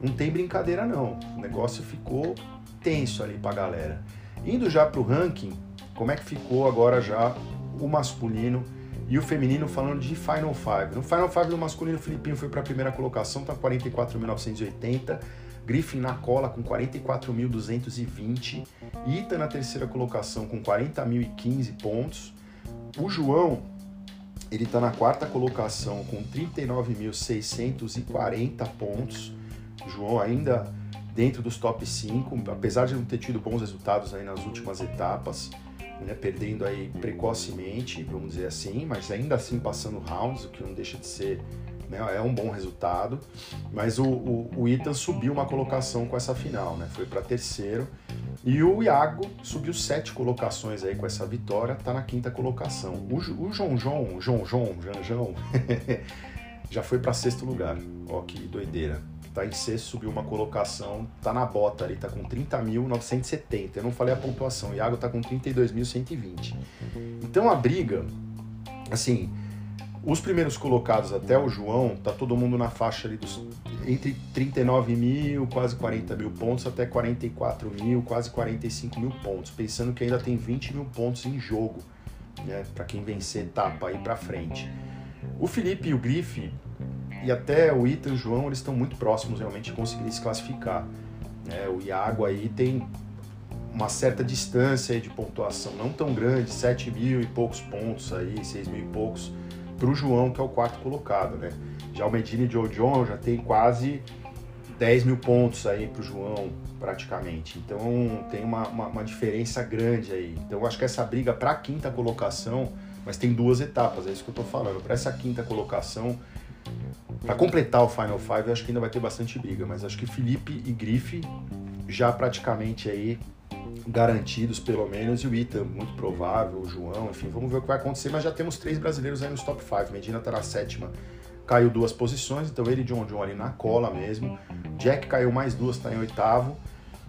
não tem brincadeira não. O negócio ficou tenso ali pra galera. Indo já pro ranking, como é que ficou agora já o masculino e o feminino falando de Final Five. No Final Five do masculino, o Filipinho foi para a primeira colocação, tá 44.980. Griffin na cola com 44.220. Ita na terceira colocação com 40.015 pontos. O João, ele está na quarta colocação com 39.640 pontos. O João ainda dentro dos top 5, apesar de não ter tido bons resultados aí nas últimas etapas né, perdendo aí precocemente, vamos dizer assim, mas ainda assim passando rounds, o que não deixa de ser né, é um bom resultado. Mas o, o, o Ethan subiu uma colocação com essa final, né, foi para terceiro. E o Iago subiu sete colocações aí com essa vitória, tá na quinta colocação. O, o João João, João João, Janjão, já foi para sexto lugar. Ó que doideira tá em sexto, subiu uma colocação, tá na bota ali, tá com 30.970. Eu não falei a pontuação, o Iago tá com 32.120. Então a briga, assim, os primeiros colocados até o João, tá todo mundo na faixa ali dos entre 39 mil, quase 40 mil pontos, até 44 mil, quase 45 mil pontos, pensando que ainda tem 20 mil pontos em jogo, né, para quem vencer etapa aí para frente. O Felipe e o Grife e até o Ita e o João eles estão muito próximos realmente de conseguir se classificar. É, o Iago aí tem uma certa distância de pontuação, não tão grande, 7 mil e poucos pontos aí, 6 mil e poucos, para o João, que é o quarto colocado, né? Já o Medina e o John já tem quase 10 mil pontos aí para o João, praticamente. Então tem uma, uma, uma diferença grande aí. Então eu acho que essa briga para a quinta colocação, mas tem duas etapas, é isso que eu estou falando. Para essa quinta colocação, para completar o Final Five, eu acho que ainda vai ter bastante briga, mas acho que Felipe e Grife já praticamente aí garantidos pelo menos, e o Ita, muito provável, o João, enfim, vamos ver o que vai acontecer, mas já temos três brasileiros aí nos top 5. Medina está na sétima, caiu duas posições, então ele e John John ali na cola mesmo. Jack caiu mais duas, está em oitavo.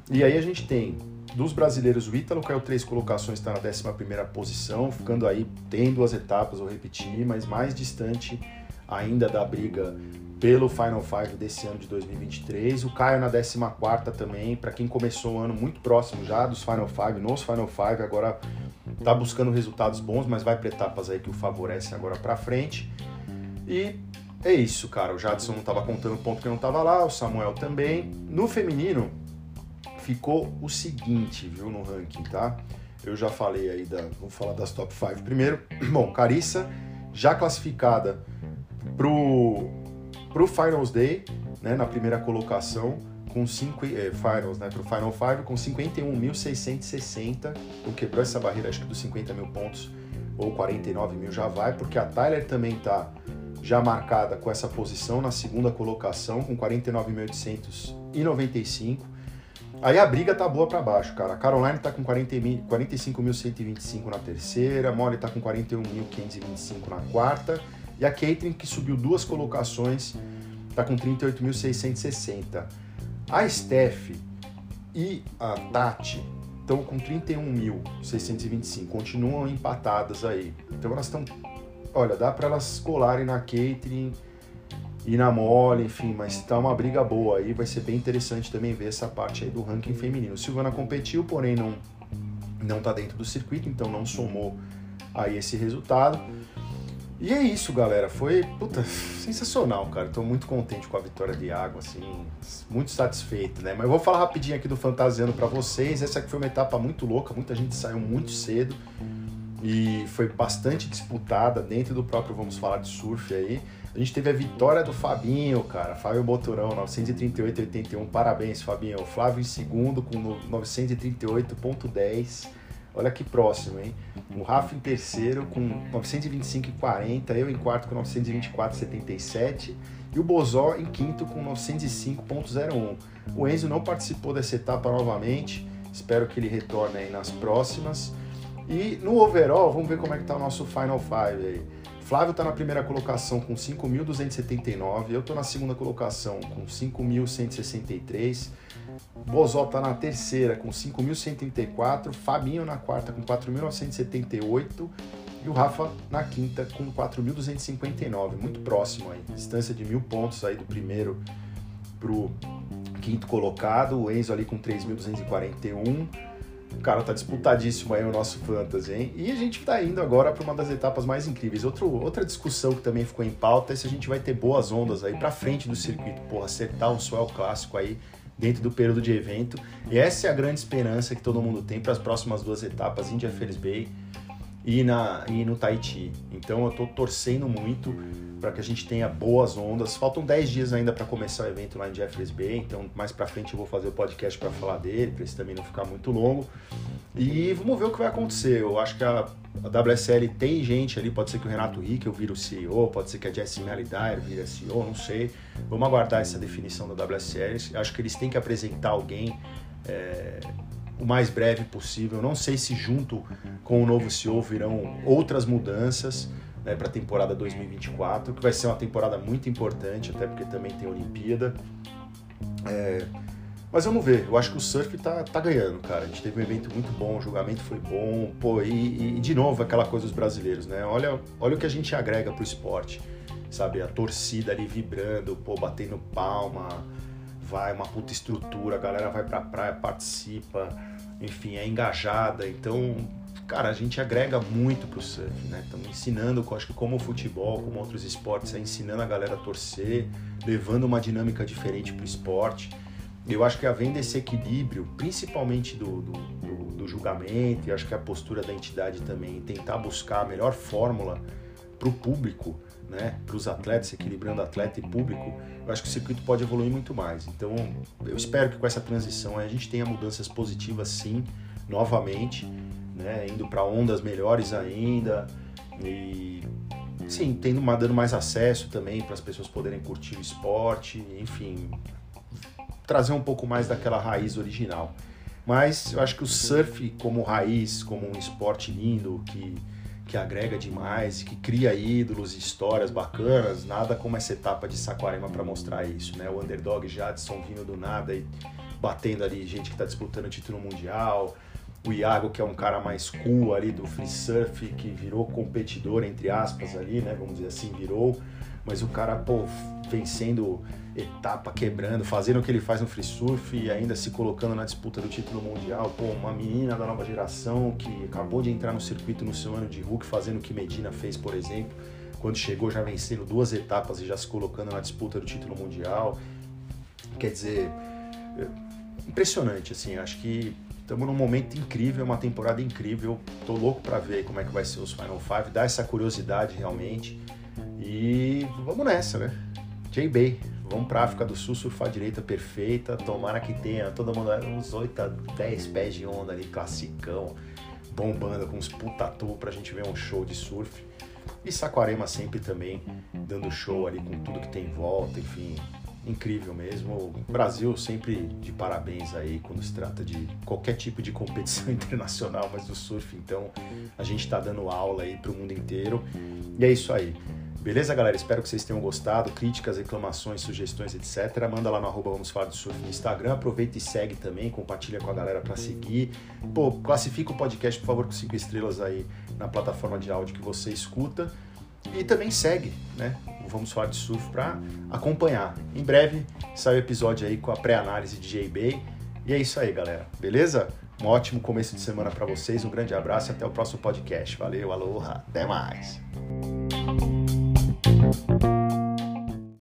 E aí a gente tem dos brasileiros, o Ítalo caiu três colocações, está na décima primeira posição, ficando aí, tem duas etapas, vou repetir, mas mais distante ainda da briga pelo Final Five desse ano de 2023. O Caio na 14 também, para quem começou o ano muito próximo já dos Final Five, nos Final Five, agora tá buscando resultados bons, mas vai para etapas aí que o favorecem agora para frente. E é isso, cara. O Jadson não estava contando o ponto que não estava lá, o Samuel também. No feminino, ficou o seguinte, viu, no ranking, tá? Eu já falei aí da. Vamos falar das top 5 primeiro. Bom, Carissa já classificada pro para o Finals Day, né, na primeira colocação, com cinco, é, Finals, né, para o Final Five, com 51.660. Então quebrou essa barreira, acho que dos 50 mil pontos, ou 49 mil já vai, porque a Tyler também está já marcada com essa posição na segunda colocação, com 49.895. Aí a briga tá boa para baixo, cara. A Caroline tá com 45.125 na terceira, Molly tá com 41.525 na quarta e a Caitlyn, que subiu duas colocações, está com 38.660. A Steph e a Tati estão com 31.625, continuam empatadas aí. Então elas estão. Olha, dá para elas colarem na Caitlyn e na Mole, enfim, mas está uma briga boa aí. Vai ser bem interessante também ver essa parte aí do ranking feminino. Silvana competiu, porém não não está dentro do circuito, então não somou aí esse resultado. E é isso, galera. Foi, puta, sensacional, cara. Tô muito contente com a vitória de água, assim, muito satisfeito, né? Mas eu vou falar rapidinho aqui do Fantasiano para vocês. Essa aqui foi uma etapa muito louca, muita gente saiu muito cedo e foi bastante disputada dentro do próprio Vamos Falar de Surf aí. A gente teve a vitória do Fabinho, cara, Fábio Boturão, 938,81. Parabéns, Fabinho. Flávio em segundo com 938,10. Olha que próximo, hein? O Rafa em terceiro com 925,40, eu em quarto com 924,77 e o Bozó em quinto com 905,01. O Enzo não participou dessa etapa novamente, espero que ele retorne aí nas próximas. E no overall, vamos ver como é que tá o nosso Final Five aí. Flávio está na primeira colocação com 5.279, eu estou na segunda colocação com 5.163. Bozó está na terceira com 5.134, Fabinho na quarta com 4.978 e o Rafa na quinta com 4.259, muito próximo aí, distância de mil pontos aí do primeiro pro quinto colocado, o Enzo ali com 3.241. Cara tá disputadíssimo aí o nosso Fantasy, hein? E a gente tá indo agora para uma das etapas mais incríveis. Outro, outra discussão que também ficou em pauta é se a gente vai ter boas ondas aí para frente do circuito. Porra, acertar um swell clássico aí dentro do período de evento. E essa é a grande esperança que todo mundo tem para as próximas duas etapas, India Fares Bay e, na, e no Tahiti. Então eu estou torcendo muito para que a gente tenha boas ondas. Faltam 10 dias ainda para começar o evento lá em Jeffreys Bay, então mais para frente eu vou fazer o podcast para falar dele, para esse também não ficar muito longo. E vamos ver o que vai acontecer. Eu acho que a, a WSL tem gente ali, pode ser que o Renato Rick vire o CEO, pode ser que a Jessie Melly Dyer vire a CEO, não sei. Vamos aguardar essa definição da WSL. Acho que eles têm que apresentar alguém é, o mais breve possível. Não sei se junto com o novo CEO virão outras mudanças né, para a temporada 2024, que vai ser uma temporada muito importante, até porque também tem Olimpíada. É, mas vamos ver, eu acho que o surf tá, tá ganhando, cara. A gente teve um evento muito bom, o julgamento foi bom, pô, e, e de novo aquela coisa dos brasileiros, né? Olha, olha o que a gente agrega pro esporte, sabe? A torcida ali vibrando, pô, batendo palma, vai, uma puta estrutura, a galera vai pra praia, participa, enfim, é engajada. Então, cara, a gente agrega muito pro surf, né? Estamos ensinando, acho que como o futebol, como outros esportes, é ensinando a galera a torcer, levando uma dinâmica diferente pro esporte. Eu acho que havendo esse equilíbrio, principalmente do, do, do, do julgamento, e acho que a postura da entidade também, tentar buscar a melhor fórmula para o público, né, para os atletas, equilibrando atleta e público, eu acho que o circuito pode evoluir muito mais. Então, eu espero que com essa transição a gente tenha mudanças positivas, sim, novamente, né, indo para ondas melhores ainda e sim, tendo dando mais acesso também para as pessoas poderem curtir o esporte, enfim, trazer um pouco mais daquela raiz original. Mas eu acho que o surf como raiz, como um esporte lindo que que agrega demais, que cria ídolos e histórias bacanas, nada como essa etapa de Saquarema para mostrar isso, né? O underdog Jadson vindo do nada e batendo ali gente que está disputando o título mundial, o Iago, que é um cara mais cool ali do free surf, que virou competidor, entre aspas, ali, né? Vamos dizer assim, virou. Mas o cara, pô, vencendo etapa, quebrando, fazendo o que ele faz no free surf e ainda se colocando na disputa do título mundial. Pô, uma menina da nova geração que acabou de entrar no circuito no seu ano de Hulk, fazendo o que Medina fez, por exemplo, quando chegou já vencendo duas etapas e já se colocando na disputa do título mundial. Quer dizer, é, impressionante, assim, acho que Estamos num momento incrível, uma temporada incrível. Tô louco para ver como é que vai ser os Final Five, dá essa curiosidade realmente. E vamos nessa, né? J-Bay, vamos pra África do Sul, surfar direita perfeita. Tomara que tenha todo mundo uns 8 a 10 pés de onda ali, classicão, bombando com uns putatu pra gente ver um show de surf. E Saquarema sempre também dando show ali com tudo que tem em volta, enfim, incrível mesmo. O Brasil sempre de parabéns aí quando se trata de qualquer tipo de competição internacional, mas do surf, então a gente está dando aula aí para o mundo inteiro. E é isso aí. Beleza, galera? Espero que vocês tenham gostado. Críticas, reclamações, sugestões, etc. Manda lá no arroba Vamos Falar do Surf no Instagram. Aproveita e segue também, compartilha com a galera para seguir. Pô, classifica o podcast, por favor, com cinco estrelas aí na plataforma de áudio que você escuta. E também segue, né? Vamos Falar de Surf para acompanhar. Em breve sai o episódio aí com a pré-análise de J-Bay. E é isso aí, galera. Beleza? Um ótimo começo de semana para vocês. Um grande abraço e até o próximo podcast. Valeu, aloha, até mais.